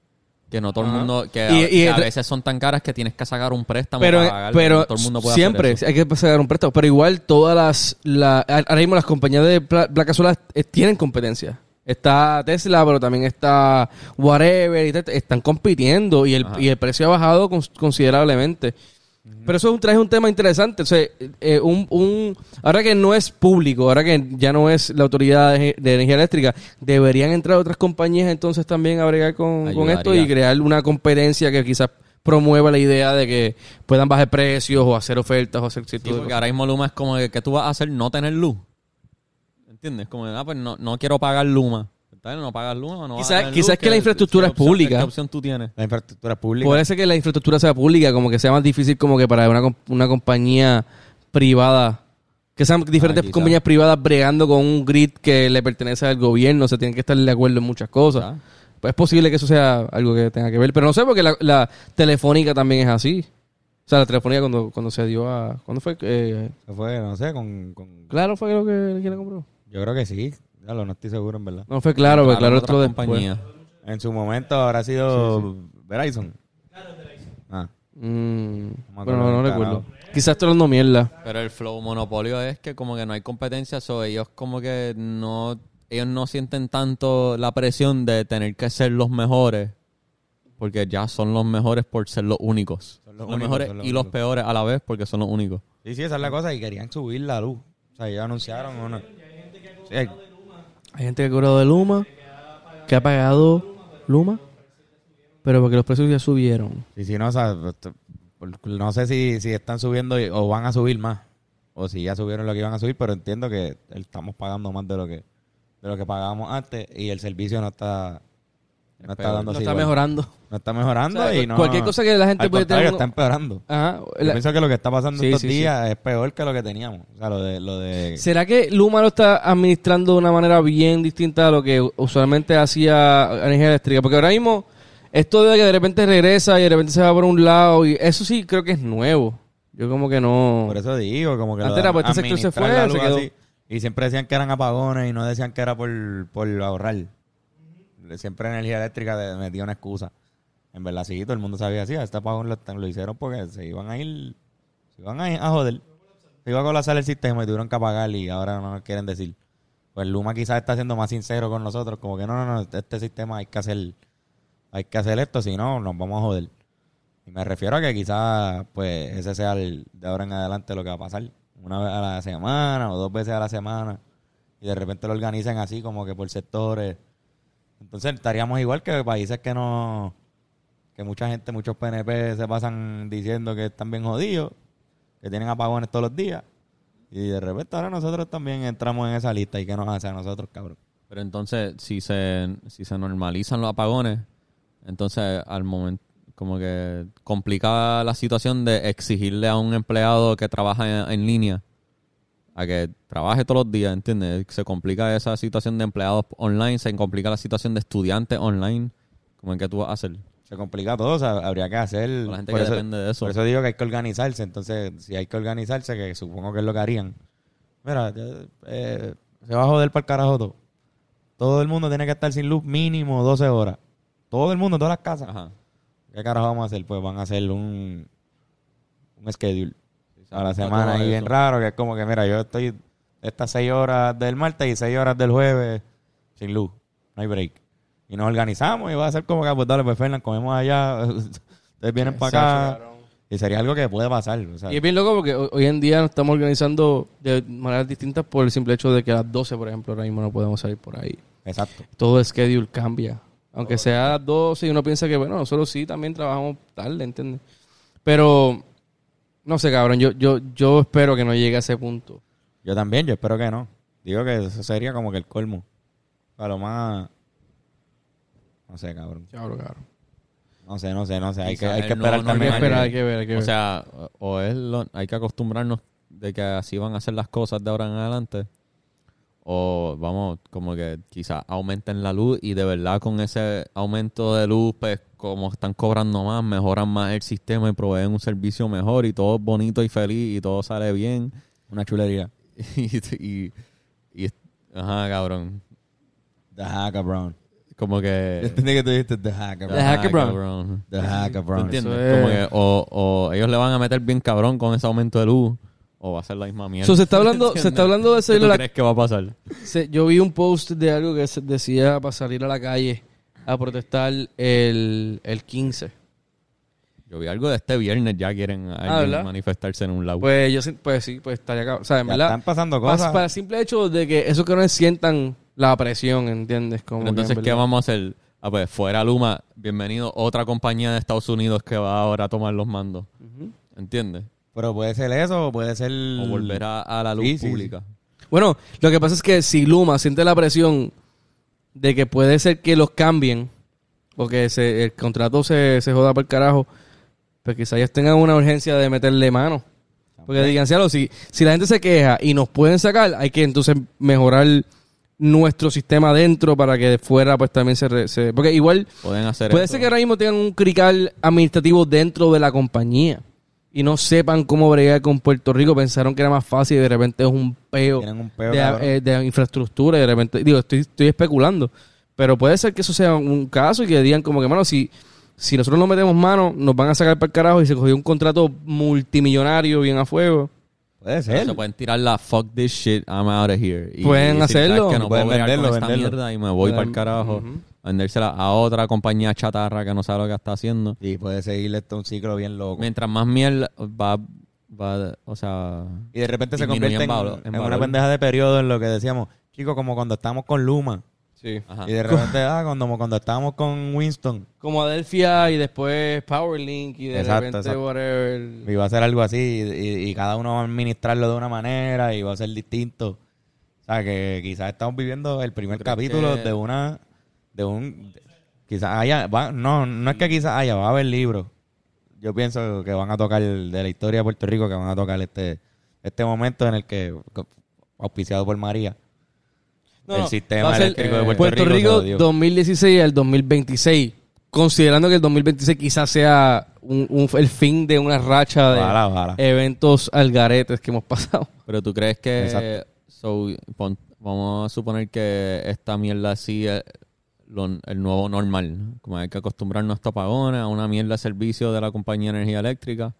Que no todo el mundo, que, a, Y- y que a el- veces son tan caras que tienes que sacar un préstamo pero, para pagarlo, pero no todo el mundo puede siempre hacer eso. hay que sacar un préstamo. Pero igual todas las... La, ahora mismo las compañías de pla- placas solares eh, tienen competencia. Está Tesla, pero también está Whatever. y tal, están compitiendo y el, y el precio ha bajado cons- considerablemente. Pero eso es un, trae un tema interesante. O sea, eh, un, un- ahora que no es público, ahora que ya no es la autoridad de, de energía eléctrica, deberían entrar otras compañías entonces también a bregar con, con esto y crear una competencia que quizás promueva la idea de que puedan bajar precios o hacer ofertas o hacer Sí, ciertas porque ahora mismo Luma es como que, que tú vas a hacer no tener luz. ¿Entiendes? Como, ah, pues no, no quiero pagar Luma. No pagas Luma, no Quizás- luz, que la infraestructura ¿qué es pública. ¿Qué opción tú tienes? La infraestructura pública. Puede ser que la infraestructura sea pública, como que sea más difícil como que para una, una compañía privada, que sean diferentes compañías privadas bregando con un grid que le pertenece al gobierno, se tienen que estar de acuerdo en muchas cosas. Ah. Pues es posible que eso sea algo que tenga que ver, pero no sé porque la, la telefónica también es así. O sea, la telefónica cuando, cuando se dio a... ¿Cuándo fue? Eh, Se fue, no sé, con, con- claro fue lo que quién la compró. Yo creo que sí. Ya lo no estoy seguro, en verdad. No fue claro, porque claro, otro después. compañías. En su momento habrá sido Verizon. Ah, Mm, me bueno, no, no recuerdo. Quizás estoy hablando mierda. Pero el flow monopolio es que como que no hay competencia, so ellos como que no ellos no sienten tanto la presión de tener que ser los mejores porque ya son los mejores por ser los únicos. Son los los únicos, mejores son los y los peores a la vez porque son los únicos. Sí, sí, esa es la cosa. Y querían subir la luz. O sea, ellos anunciaron una... Sí, hay- Hay gente que ha cobrado de Luma, que ha pagado Luma, pero porque los precios ya subieron. Sí, sí, no, o sea, no sé si, si están subiendo y- o van a subir más. O si ya subieron lo que iban a subir, pero entiendo que estamos pagando más de lo que de lo que pagábamos antes y el servicio no está no está dando No está mejorando. No está mejorando O sea, y no cualquier cosa que la gente al puede tener está empeorando. Ajá. Yo la- pienso que lo que está pasando Sí, estos sí, sí. días es peor que lo que teníamos. O sea, lo de lo de ¿Será que Luma lo está administrando de una manera bien distinta a lo que usualmente hacía energía eléctrica? Porque ahora mismo, esto de que de repente regresa y de repente se va por un lado, y eso sí creo que es nuevo. Yo como que no... Por eso digo, como que Antes era, pues, este sector se fue, la se luz quedó. así. Y siempre decían que eran apagones y no decían que era por, por ahorrar. Siempre energía eléctrica de- metía una excusa. En verdad, sí, todo el mundo sabía así. Este apagón lo, hicieron porque se iban a ir, se iban a ir a joder. Se iba a colapsar el sistema y tuvieron que apagar y ahora no nos quieren decir. Pues Luma quizás está siendo más sincero con nosotros, como que no, no, no, este sistema hay que hacer, hay que hacer esto, si no, nos vamos a joder. Y me refiero a que quizás, pues, ese sea de ahora en adelante lo que va a pasar. Una vez a la semana o dos veces a la semana. Y de repente lo organizan así, como que por sectores. Entonces estaríamos igual que países que no... Que mucha gente, muchos PNP se pasan diciendo que están bien jodidos. Que tienen apagones todos los días. Y de repente ahora nosotros también entramos en esa lista. ¿Y qué nos hace a nosotros, cabrón? Pero entonces, si se, si se normalizan los apagones, entonces al momento, como que complica la situación de exigirle a un empleado que trabaja en, en línea a que trabaje todos los días, ¿entiendes? Se complica esa situación de empleados online, se complica la situación de estudiantes online. como en qué tú vas a hacer? Se complica todo, o sea, habría que hacer... Con la gente por que eso- depende de eso. Por eso digo que hay que organizarse. Entonces, si hay que organizarse, que supongo que es lo que harían. Mira, eh, se va a joder para el carajo todo. Todo el mundo tiene que estar sin luz mínimo 12 horas. Todo el mundo, todas las casas. Ajá. ¿Qué carajo vamos a hacer? Pues van a hacer un, un schedule a la semana ahí bien raro, que es como que, mira, yo estoy estas 6 horas del martes y 6 horas del jueves sin luz. No hay break. Y nos organizamos y va a ser como que, pues dale, pues Fernan, comemos allá, ustedes vienen para acá. Y sería algo que puede pasar. o sea, Y es bien loco porque ho- hoy en día nos estamos organizando de maneras distintas por el simple hecho de que a las 12, por ejemplo, ahora mismo no podemos salir por ahí. exacto. Todo el schedule cambia. Aunque sea a las 12 y uno piensa que, bueno, nosotros sí también trabajamos tarde, ¿entiendes? Pero, no sé, cabrón, yo, yo, yo espero que no llegue a ese punto. Yo también, yo espero que no. Digo que eso sería como que el colmo. A lo más... No sé, cabrón. Cabrón, cabrón. No sé, no sé, no sé. Hay que, hay que esperar Hay que también. esperar, hay que ver, hay que ver. O sea, o es lo- hay que acostumbrarnos de que así van a ser las cosas de ahora en adelante. O vamos, como que quizás aumenten la luz y de verdad con ese aumento de luz, pues como están cobrando más, mejoran más el sistema y proveen un servicio mejor y todo es bonito y feliz y todo sale bien. Una chulería. y, y, y- ajá, cabrón. The Hacker Brown. Como que... Entendí que tú dijiste The Hacker The Brown. Hacker Brown. cabrón. The Hacker ¿Tú Brown. entiendes? Eso es- Como que o, o ellos le van a meter bien cabrón con ese aumento de luz o va a ser la misma mierda. So, se está hablando, se está hablando de ¿Qué salir tú a la crees que va a pasar? Se- yo vi un post de algo que se- decía para salir a la calle a protestar el, el 15. Yo vi algo de este viernes, ya quieren alguien Ah, manifestarse en un lado. Pues yo sí- pues sí, pues estaría acá. O sea, en Ya verdad. están pasando cosas. para el simple hecho de que esos que no sientan la presión, ¿entiendes? Como Pero que entonces, en ¿qué vamos a hacer? Ah, pues fuera Luma, bienvenido otra compañía de Estados Unidos que va ahora a tomar los mandos. ¿Entiendes? Pero puede ser eso o puede ser... O volver a, a la luz Sí, sí, pública. Bueno, lo que pasa es que si Luma siente la presión de que puede ser que los cambien o que se- el contrato se, se joda por el carajo, pues quizás ellos tengan una urgencia de meterle mano. Porque digan, "Cielo, si, si la gente se queja y nos pueden sacar, hay que entonces mejorar nuestro sistema dentro para que de fuera pues también se... re- se- porque igual Pueden hacer puede eso. ser que ahora mismo tengan un crical administrativo dentro de la compañía y no sepan cómo bregar con Puerto Rico, pensaron que era más fácil y de repente es un peo Tienen un peo, de, eh, de infraestructura y de repente, digo, estoy, estoy especulando, pero puede ser que eso sea un caso y que digan como que, mano, si, si nosotros no metemos mano, nos van a sacar para el carajo y se cogió un contrato multimillonario bien a fuego. Puede Pero ser. Se pueden tirar la fuck this shit, I'm out of here. Y, Pueden y decir, hacerlo. "¿Sabes que no Pueden puedo venderlo, con esta venderlo. mierda y me voy Pueden- para el carajo. Vendérsela a otra compañía chatarra que no sabe lo que está haciendo. Y puede seguir esto un ciclo bien loco. Mientras más mierda va, va o sea... Y de repente se convierte en, valor- en valor. una pendeja de periodo en lo que decíamos, chicos, como cuando estábamos con Luma. Sí. Ajá. Y de repente, ah, cuando, cuando estábamos con Winston. Como Adelphia y después Powerlink y de Exacto, repente exacto. whatever. Y va a ser algo así. Y, y- y cada uno va a administrarlo de una manera y va a ser distinto. O sea, que quizás estamos viviendo el primer ¿Crees capítulo que- de una... De un... Quizás haya... va- no, no es que quizás haya, va a haber libros. Yo pienso que van a tocar de la historia de Puerto Rico, que van a tocar este, este momento en el que, auspiciado por María, No, el sistema ser, eléctrico de eh, Puerto, Puerto Rico, se Rico jodió. 2016 al 2026. Considerando que el 2026 quizás sea un- un- el fin de una racha de Ojalá, ojalá. eventos algaretes que hemos pasado. Pero tú crees que... Exacto. so, pon- vamos a suponer que esta mierda así lo- el nuevo normal. ¿no? Como hay que acostumbrarnos a estos apagones, a una mierda de servicio de la compañía de energía eléctrica.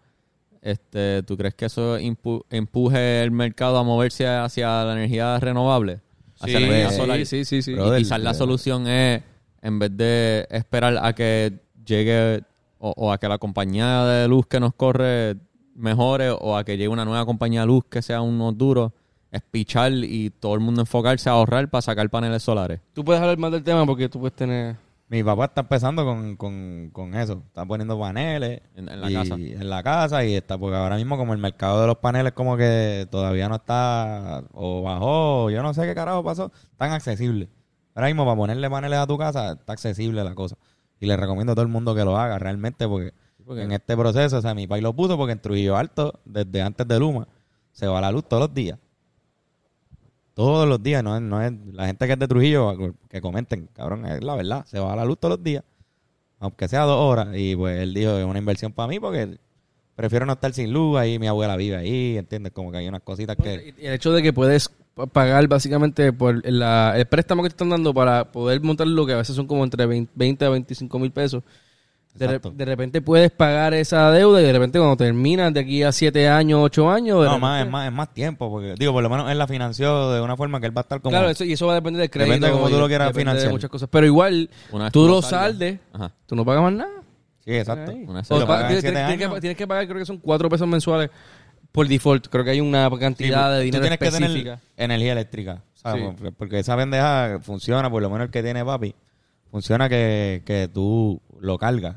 Este, ¿Tú crees que eso impu- empuje el mercado a moverse hacia la energía renovable? Hacia la energía sí, solar. sí, sí, sí. Y quizás la eh, solución es, en vez de esperar a que llegue o, o a que la compañía de luz que nos corre mejore o a que llegue una nueva compañía de luz que sea unos duros, es pichar y todo el mundo enfocarse a ahorrar para sacar paneles solares. Tú puedes hablar más del tema porque tú puedes tener... Mi papá está empezando con, con, con eso. Está poniendo paneles En- en la y- casa. En la casa y está, porque ahora mismo como el mercado de los paneles como que todavía no está, o bajó, yo no sé qué carajo pasó, tan accesible. Ahora mismo para ponerle paneles a tu casa está accesible la cosa. Y le recomiendo a todo el mundo que lo haga realmente porque, porque- en este proceso, o sea, mi país lo puso porque en Trujillo Alto, desde antes de Luma, se va la luz todos los días. Todos los días, no es, no es la gente que es de Trujillo que comenten, cabrón, es la verdad, se va la luz todos los días, aunque sea dos horas, y pues él dijo, es una inversión para mí porque prefiero no estar sin luz, ahí mi abuela vive ahí, ¿entiendes? Como que hay unas cositas que... Y el hecho de que puedes pa- pagar básicamente por la- el préstamo que te están dando para poder montar lo que a veces son como entre 20 20 a 25 mil pesos. De, re- Exacto. de repente puedes pagar esa deuda y de repente cuando terminas de aquí a 7 años, 8 años... No, repente- más, es más, es más tiempo, porque digo, por lo menos él la financió de una forma que él va a estar como... Claro, eso, y eso va a depender del crédito. Depende de cómo tú lo quieras de financiar. muchas cosas. Pero igual, Una tú lo saldes, Ajá. tú no pagas más nada. Sí, exacto. Una tienes, que, tienes que pagar, creo que son 4 pesos mensuales por default. Creo que hay una cantidad de dinero tú tienes que específica. tener energía eléctrica, ¿sabes? Sí. Porque- Porque esa pendeja funciona, por lo menos el que tiene papi, funciona que, que tú lo cargas.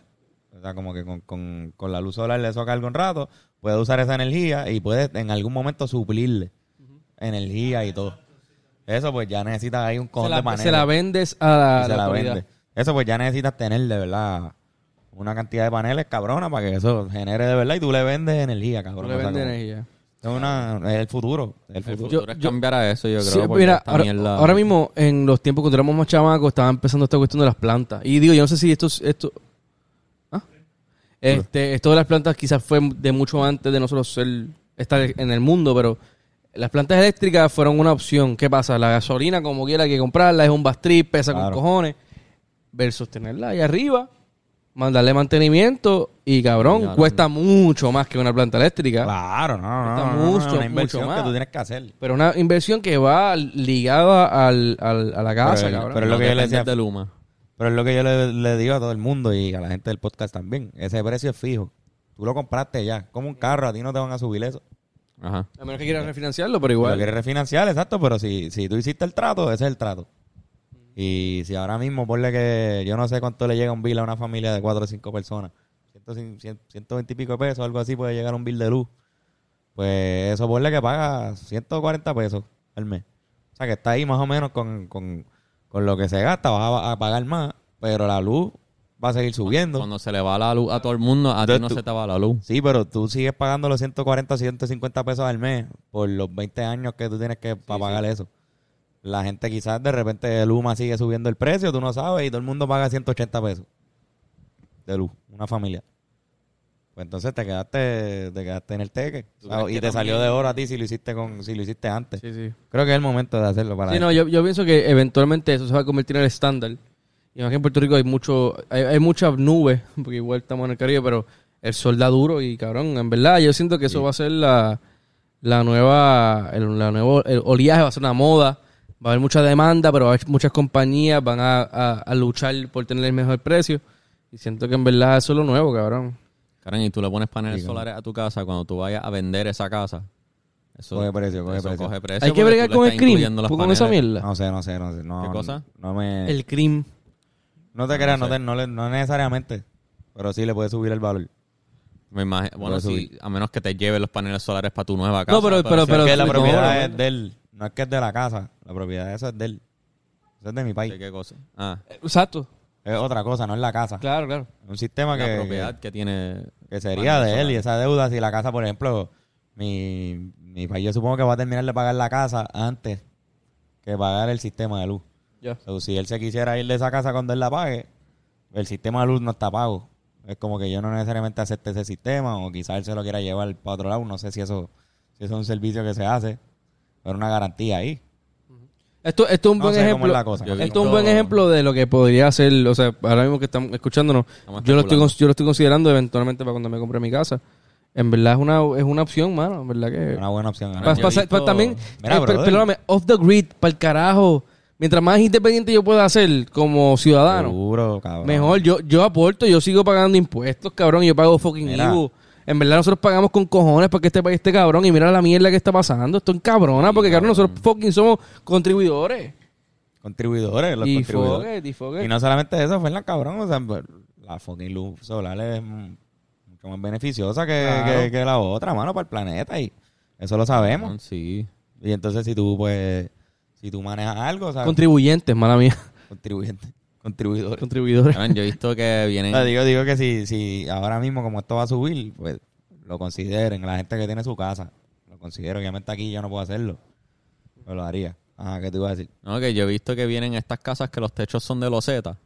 O sea, como que con, con, con la luz solar eso carga un rato, puedes usar esa energía y puedes en algún momento suplirle energía y todo. Eso pues ya necesitas ahí un se, cojón de la, paneles. se la vendes a la, se la la vende. Eso pues ya necesitas tener de verdad una cantidad de paneles cabrona para que eso genere de verdad y tú le vendes energía, Tú cabrón. le O sea, vendes energía. Es, una, es el futuro. el El futuro. Yo- es yo- cambiar a eso, yo creo. Sí, mira, ahora, mierda- ahora mismo, en los tiempos cuando éramos más chamacos, estaba empezando esta cuestión de las plantas. Y digo, yo no sé si esto... esto. Este, esto de las plantas quizás fue de mucho antes de nosotros ser, estar en el mundo, pero las plantas eléctricas fueron una opción. ¿Qué pasa? La gasolina, como quiera hay que comprarla, es un bastrip, pesa Claro. con cojones. Versus tenerla ahí arriba, mandarle mantenimiento y cabrón, Claro. cuesta mucho más que una planta eléctrica. Claro, no, no, Está no, mucho, no, una inversión mucho que más. tú tienes que hacer. Pero una inversión que va ligada al, al- a la casa, Pero- cabrón. pero es lo No que yo le decía. de Luma. Pero es lo que yo le, le digo a todo el mundo y a la gente del podcast también. Ese precio es fijo. Tú lo compraste ya. Como un carro, a ti no te van a subir eso. Ajá. A menos que quieras refinanciarlo, pero Lo igual. quieres refinanciar, exacto, pero si, si tú hiciste el trato, ese es el trato. Y si ahora mismo, ponle que yo no sé cuánto le llega un bill a una familia de cuatro o cinco personas, 100, 100, 120 y pico de pesos, algo así puede llegar un bill de luz. Pues eso ponle que paga 140 pesos al mes. O sea que está ahí más o menos con, con, con lo que se gasta, vas a, a pagar más, pero la luz va a seguir subiendo. Cuando se le va la luz a todo el mundo, a ti no tú- se te va la luz. Sí, pero tú sigues pagando los 140, 150 pesos al mes por los 20 años que tú tienes que para pagar eso. La gente quizás de repente Luma sigue subiendo el precio, tú no sabes, y todo el mundo paga 180 pesos de luz, una familia. Pues entonces te quedaste, te quedaste en el teque. ¿Tú O sea, crees y te salió de oro a ti si lo hiciste con, si lo hiciste antes. Sí, sí. Creo que es el momento de hacerlo para Sí, no, yo, yo pienso que eventualmente eso se va a convertir en el estándar. Y más que en Puerto Rico hay mucho, hay, hay muchas nubes, porque igual estamos en el Caribe, pero el sol da duro y cabrón, en verdad yo siento que eso va a ser la, la nueva, el, la nuevo, el oleaje va a ser una moda, va a haber mucha demanda, pero va a haber muchas compañías van a, a, a luchar por tener el mejor precio. Y siento que en verdad eso es lo nuevo, cabrón. Karen, y tú le pones paneles Sí, solares a tu casa cuando tú vayas a vender esa casa. Eso Coge precio, coge eso precio. coge precio Hay que porque bregar tú le con el estás cream, con esa paneles. mierda. No sé, no sé, no sé. No, ¿Qué cosa? No me... El cream. No te creas, no, te- no, le- no necesariamente, pero sí le puede subir el valor. Me imagino, bueno, sí, a menos que te lleven los paneles solares para tu nueva casa. No, pero- pero- sí, es que la no, propiedad no, es de él. No es que es de la casa. La propiedad de eso es de él. Eso es de mi país. ¿de qué cosa? Ah, Exacto. Es otra cosa, no es la casa. Claro, claro. Es un sistema la que, propiedad que tiene... que, sería de él y esa deuda, si la casa, por ejemplo, mi, mi país yo supongo que va a terminar de pagar la casa antes que pagar el sistema de luz. So, si él se quisiera ir de esa casa cuando él la pague, el sistema de luz no está pago. Es como que yo no necesariamente acepte ese sistema o quizás él se lo quiera llevar para otro lado. No sé si eso, si eso es un servicio que se hace, pero una garantía ahí. Esto, esto es un No buen ejemplo. es Esto un buen ejemplo de lo que podría ser, o sea, ahora mismo que estamos escuchándonos, Estamos yo lo, estoy, yo lo estoy considerando eventualmente para cuando me compre mi casa. En verdad es una, es una opción, mano, en verdad que... Una buena opción. Pa- también, Mira, eh, perdóname, off the grid, para el carajo. Mientras más independiente yo pueda ser como ciudadano, Seguro, cabrón. mejor. Yo, yo aporto, yo sigo pagando impuestos, cabrón, yo pago fucking Mira. IVU. En verdad nosotros pagamos con cojones para que este país esté cabrón y mira la mierda que está pasando. Esto es cabrona, porque cabrón, nosotros fucking somos contribuidores. Contribuidores, los y contribuidores. foguet, y foguet. Y no solamente eso, fue en la cabrón. O sea, pues, la fucking luz solar es mucho más beneficiosa que, Claro. que- que la otra, mano, para el planeta. Y eso lo sabemos. Sí. Y entonces, si tú, pues, si tú manejas algo, o sea, Contribuyentes, mala mía. contribuyente, contribuidores. Contribuidores. Yo he visto que vienen... Digo, digo que si, si ahora mismo, como esto va a subir, pues lo consideren. La gente que tiene su casa, lo considero. Obviamente aquí yo no puedo hacerlo. Pero lo haría. Ajá, ¿qué te iba a decir? No, que yo he visto que vienen estas casas que los techos son de loseta.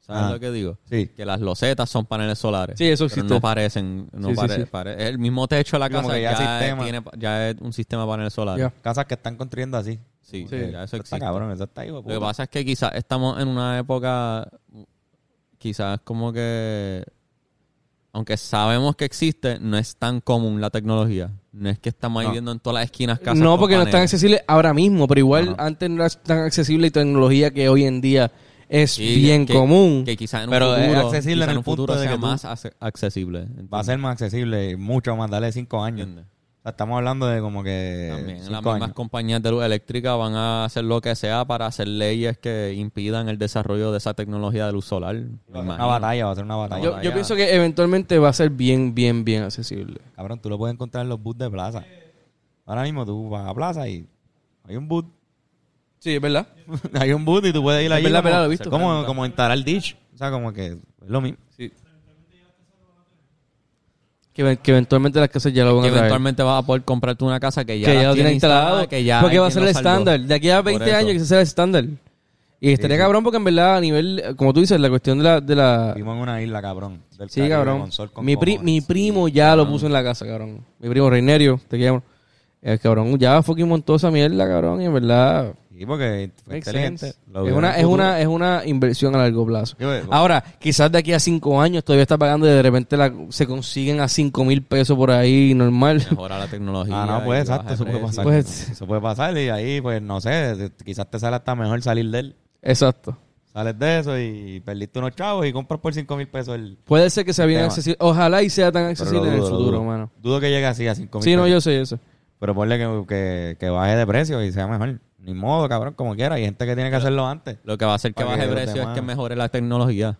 ¿Sabes Ah. lo que digo? Sí. Que las losetas son paneles solares. Sí, eso Pero existe. no parecen, no Sí, sí, pare- sí. pare- es el mismo techo de la casa que ya ya, sistema. tiene, ya es un sistema de paneles solares. Ya. Casas que están construyendo así. Sí, Sí. ya eso está existe. cabrón, eso está ahí, Lo que pasa es que quizás estamos en una época, quizás como que, aunque sabemos que existe, no es tan común la tecnología. No es que estamos ahí No. viendo en todas las esquinas casas. No, porque no es tan accesible ahora mismo, pero igual No, no. antes no era tan accesible y tecnología que hoy en día es Sí, bien que- común. Que quizás en un Pero es futuro, accesible quizás en el un futuro punto de sea que más accesible. Va a ser más accesible, mucho más, dale cinco años. ¿entiendes? Estamos hablando de como que También las mismas años. compañías de luz eléctrica van a hacer lo que sea para hacer leyes que impidan el desarrollo de esa tecnología de luz solar. Una batalla, va a ser una batalla. yo, pienso que eventualmente va a ser bien, bien, bien accesible. Cabrón, tú lo puedes encontrar en los booths de plaza. Ahora mismo tú vas a plaza y hay un boot. Sí, es verdad. hay un boot y tú puedes ir Es ahí. verdad, como, verdad, lo he visto. Como, como instalar dish. O sea, como que es lo mismo. Que, que eventualmente las casas ya lo van Que a traer. eventualmente vas a poder comprarte una casa que ya, que ya lo tiene instalado. que ya porque va a ser el estándar. De aquí a Por 20 eso. años que ese sea el estándar. Y estaría sí. cabrón porque en verdad a nivel, como tú dices, la cuestión de la... De la Vivimos en una isla, cabrón. del sí, Caribe, cabrón. con Mi, pri- mi primo ya lo puso en la casa, cabrón. Mi primo Reinerio, te quiero. El cabrón ya fucking montó esa mierda, cabrón. Y en verdad... Sí, porque fue inteligente. Lo Es una, es, una, es una inversión a largo plazo. Sí. Ahora, quizás de aquí a cinco años todavía está pagando y de repente la, se consiguen a cinco mil pesos por ahí normal. Mejora la tecnología. Ah, no, pues exacto, eso puede pasar. Pues- eso puede pasar y ahí, pues no sé, quizás te sale hasta mejor salir de él. Exacto. Sales de eso y perdiste unos chavos y compras por 5 mil pesos el... Puede ser que sea bien Tema. accesible. Ojalá y sea tan accesible en el futuro, dudo. mano. Dudo que llegue así a 5 mil Sí, no, pesos. yo sé eso. Pero ponle que, que, que baje de precio y sea mejor. Ni modo, cabrón, como quiera. Hay gente que tiene que hacerlo antes. Lo que va a hacer que baje el precio es que mejore la tecnología.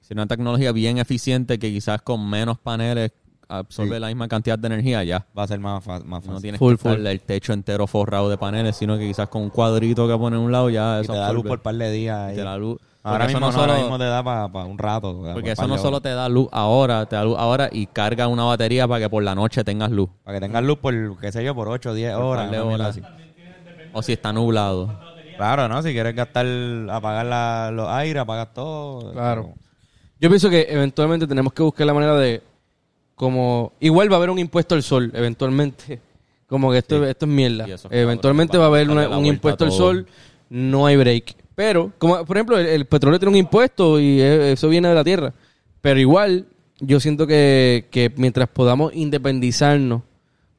Si una tecnología bien eficiente que quizás con menos paneles absorbe Sí. la misma cantidad de energía, ya. Va a ser más, más No fácil. tienes Full, que estar full. el techo entero forrado de paneles, sino que quizás con un cuadrito que pone en un lado ya y eso te da luz absorbe. por par de días. Y te da luz. Ahora mismo, no no, ahora solo- mismo te da para un rato. Porque eso no solo te da luz ahora, te da luz ahora y carga una batería para que por la noche tengas luz. Para que tengas luz por, qué sé yo, por 8 o 10 Por horas. O si está nublado. Claro, ¿no? Si quieres gastar, apagar la- los aires, apagas todo. Claro. Yo pienso que eventualmente tenemos que buscar la manera de como igual va a haber un impuesto al sol eventualmente como que esto, esto es mierda eso, eventualmente va a haber una- un impuesto al sol no hay break pero como por ejemplo el, el petróleo tiene un impuesto y eh, eso viene de la tierra pero igual yo siento que, que mientras podamos independizarnos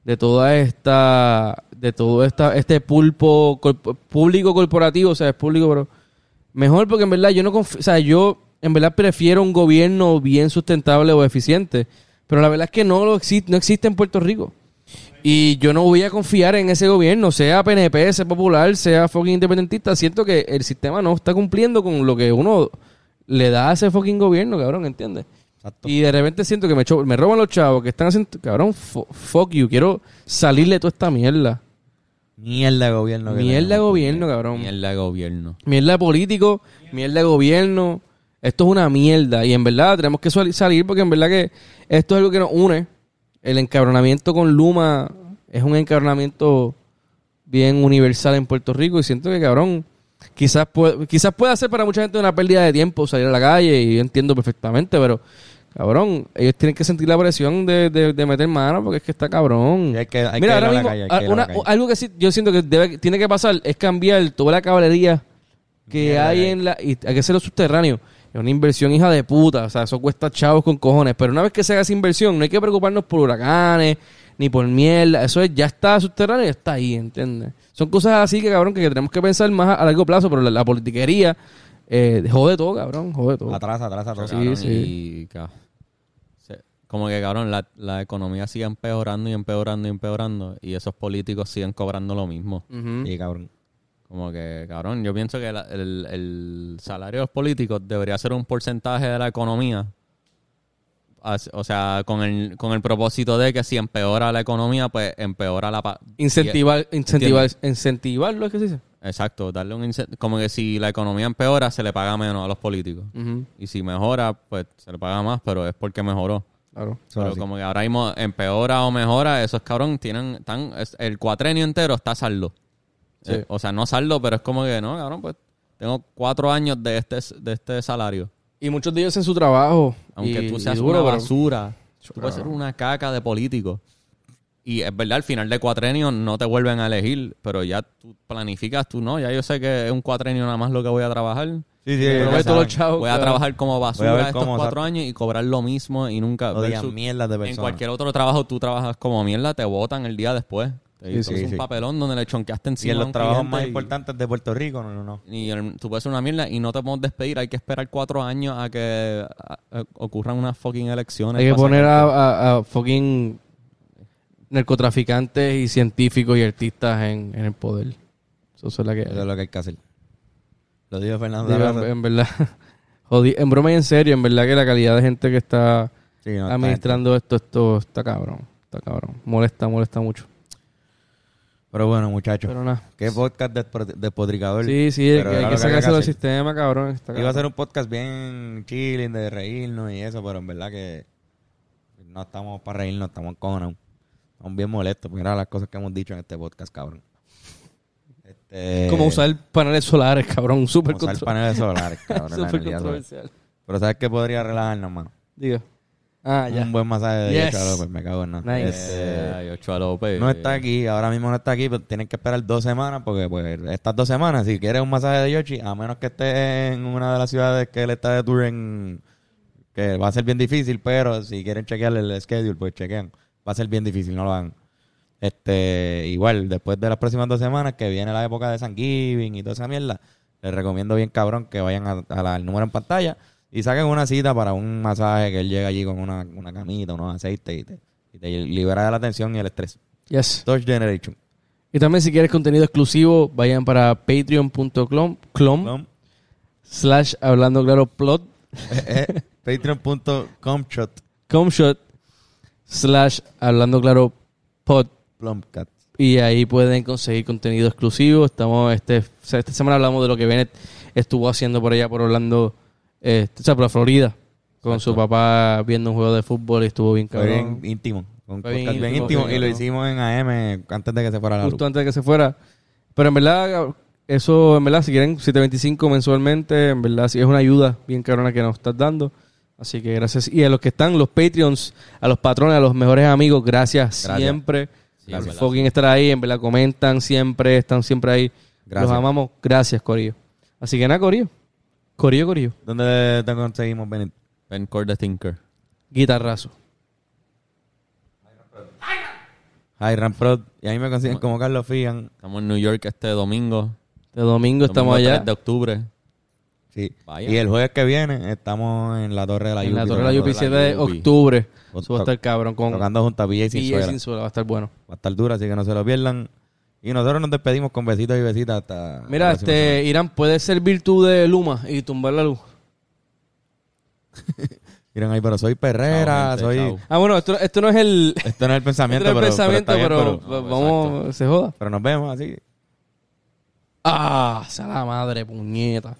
de toda esta de todo esta este pulpo corp- público corporativo o sea es público pero Mejor porque en verdad yo no confío, o sea, yo en verdad prefiero un gobierno bien sustentable o eficiente, pero la verdad es que no lo existe, no existe en Puerto Rico. Y yo no voy a confiar en ese gobierno, sea PNP, sea popular, sea fucking independentista. Siento que el sistema no está cumpliendo con lo que uno le da a ese fucking gobierno, cabrón, ¿entiendes? Exacto. Y de repente siento que me, me roban los chavos que están haciendo, cabrón, fu- fuck you, quiero salirle toda esta mierda. Mierda de gobierno. que Mierda de tenemos. gobierno, cabrón. Mierda de gobierno. Mierda de político, mierda de gobierno. Esto es una mierda. Y en verdad tenemos que sali- salir porque en verdad que esto es algo que nos une. El encabronamiento con Luma es un encabronamiento bien universal en Puerto Rico. Y siento que, cabrón, quizás puede, quizás pueda ser para mucha gente una pérdida de tiempo salir a la calle. Y yo entiendo perfectamente, pero, cabrón, ellos tienen que sentir la presión de, de- de meter mano porque es que está cabrón. Y hay que- hay Mira, que ahora mismo, calle, hay que ir a la una- calle. algo que sí, yo siento que debe, tiene que pasar es cambiar toda la caballería que hay en la... Y hay que hacerlo subterráneo. Es una inversión hija de puta. O sea, eso cuesta chavos con cojones. Pero una vez que se haga esa inversión, no hay que preocuparnos por huracanes ni por mierda. Eso es, ya está subterráneo y está ahí, ¿entiendes? Son cosas así que, cabrón, que, que tenemos que pensar más a, a largo plazo. Pero la, la politiquería eh, jode todo, cabrón. Jode todo. Atrás, atrás, atrás. Sí, Cabrón, sí. y, como que, cabrón, la, la economía sigue empeorando y empeorando y empeorando. Y esos políticos siguen cobrando lo mismo. Ujú. Sí, cabrón. Como que, cabrón, yo pienso que la- el, el salario de los políticos debería ser un porcentaje de la economía. O sea, con el, con el propósito de que si empeora la economía, pues empeora la... Incentivar, incentivar, incentivarlo, es que se dice. Exacto, darle un Como que si la economía empeora, se le paga menos a los políticos. Y si mejora, pues se le paga más, pero es porque mejoró. Claro. Eso Pero como que ahora mismo empeora o mejora, esos cabrón tienen tan es- el cuatrenio entero está saldo. Sí. Eh, o sea, no saldo, pero es como que no, cabrón, pues tengo cuatro años de este de este salario. Y muchos de ellos en su trabajo. Aunque y- tú seas duro, una pero- basura, tú puedes ser una caca de político. Y es verdad, al final de cuatrenio no te vuelven a elegir, pero ya tú planificas, tú no, ya yo sé que es un cuatrenio nada más lo que voy a trabajar. Sí, sí, ya todos los saben. chavos. Voy a trabajar como Voy a basura ver estos cómo, cuatro exacto. años y cobrar lo mismo y nunca... No digan versus- mierdas de en personas. cualquier otro trabajo tú trabajas como mierda, te votan el día después. Te Sí, sí, un sí. papelón donde le chonqueaste Y encima en a los un trabajos cliente más y- importantes de Puerto Rico, no, no, no. Y el- tú puedes ser una mierda y no te podemos despedir. Hay que esperar cuatro años a que a- a- ocurran unas fucking elecciones. Hay que poner a, a, a fucking narcotraficantes y científicos y artistas en, en el poder. Eso es la que... Eso es lo que hay que hacer. Lo dijo Fernando Digo, en, en verdad, jodi- en broma y en serio, en verdad que la calidad de gente que está Sí, no, está administrando esto, esto está cabrón. Está cabrón. Molesta, molesta mucho. Pero bueno, muchachos. Pero nada. Qué podcast de, de. Sí, sí, Pero hay que sacarse del sistema, cabrón. Está Iba a ser un podcast bien chilling, de reírnos y eso, pero en verdad que no estamos para reírnos, estamos con Estamos bien molestos. Mira las cosas que hemos dicho en este podcast, cabrón. Este, Como usar paneles solares, cabrón. Súper como usar paneles solares, cabrón. solar. controversial. Pero ¿sabes qué podría relajarnos, mano? Diga. Ah, ya. Un buen masaje de Yes. Yocho López, me cago en nada. Nice. Este, ay, Ochoa López. no está aquí, ahora mismo no está aquí, pero tienen que esperar dos semanas porque pues estas dos semanas, si quieres un masaje de Yoshi, a menos que esté en una de las ciudades que él está de tour en, que va a ser bien difícil, pero si quieren chequear el schedule, pues chequean. Va a ser bien difícil, no lo hagan. Este, igual, después de las próximas dos semanas, que viene la época de Thanksgiving y toda esa mierda, les recomiendo bien cabrón que vayan a- a la- al número en pantalla y saquen una cita para un masaje que él llega allí con una, una camita, unos aceites y te, y te libera de la tensión y el estrés. Yes. Touch Generation. Y también si quieres contenido exclusivo, vayan para patreon.com slash hablando claro plot eh, eh, Patreon.com shot comshot slash hablando claro pod Plumpcat. y ahí pueden conseguir contenido exclusivo. Estamos este esta semana hablamos de lo que Bennett estuvo haciendo por allá por Orlando, este, o sea, por la Florida con su papá viendo un juego de fútbol y estuvo bien Fue cabrón. bien íntimo. Un Fue bien podcast bien íntimo, íntimo. Y lo hicimos en AM antes de que se fuera la luz. justo antes de que se fuera. Pero en verdad, eso, en verdad, si quieren 725 mensualmente, en verdad, sí es una ayuda bien cabrona que nos estás dando. Así que gracias. Y a los que están, los Patreons, a los patrones, a los mejores amigos, gracias, Gracias. siempre. Sí, por fucking estar ahí, en verdad, comentan siempre, están siempre ahí. Gracias. Los amamos. Gracias, Corillo. Así que nada, Corillo. Corillo, Corillo. ¿Dónde te conseguimos, Benito? Ben Core the Thinker. Guitarrazo. Hi, Ramprod. Y ahí me consiguen como Carlos Figan. Estamos en New York este domingo. De domingo estamos Domingo allá. 3 de octubre. Sí. Vaya. Y el jueves que viene estamos en la Torre de la En la Yupi, Torre de la Yupi, 7 de Yupi. octubre. Eso va a estar cabrón con Tocando junto y sin suela. sin suela. Va a estar bueno. Va a estar dura, así que no se lo pierdan. Y nosotros nos despedimos con besitos y besitas hasta... Mira, este, Irán, ¿puedes servir tú de Luma y tumbar la luz? Miren ahí, pero soy perrera, soy... Ah, bueno, esto, esto no es el, Esto no es el pensamiento, esto no es pero, el pensamiento, pero, bien, pero- vamos, se joda. pero nos vemos así. Ah, sea la madre, puñeta.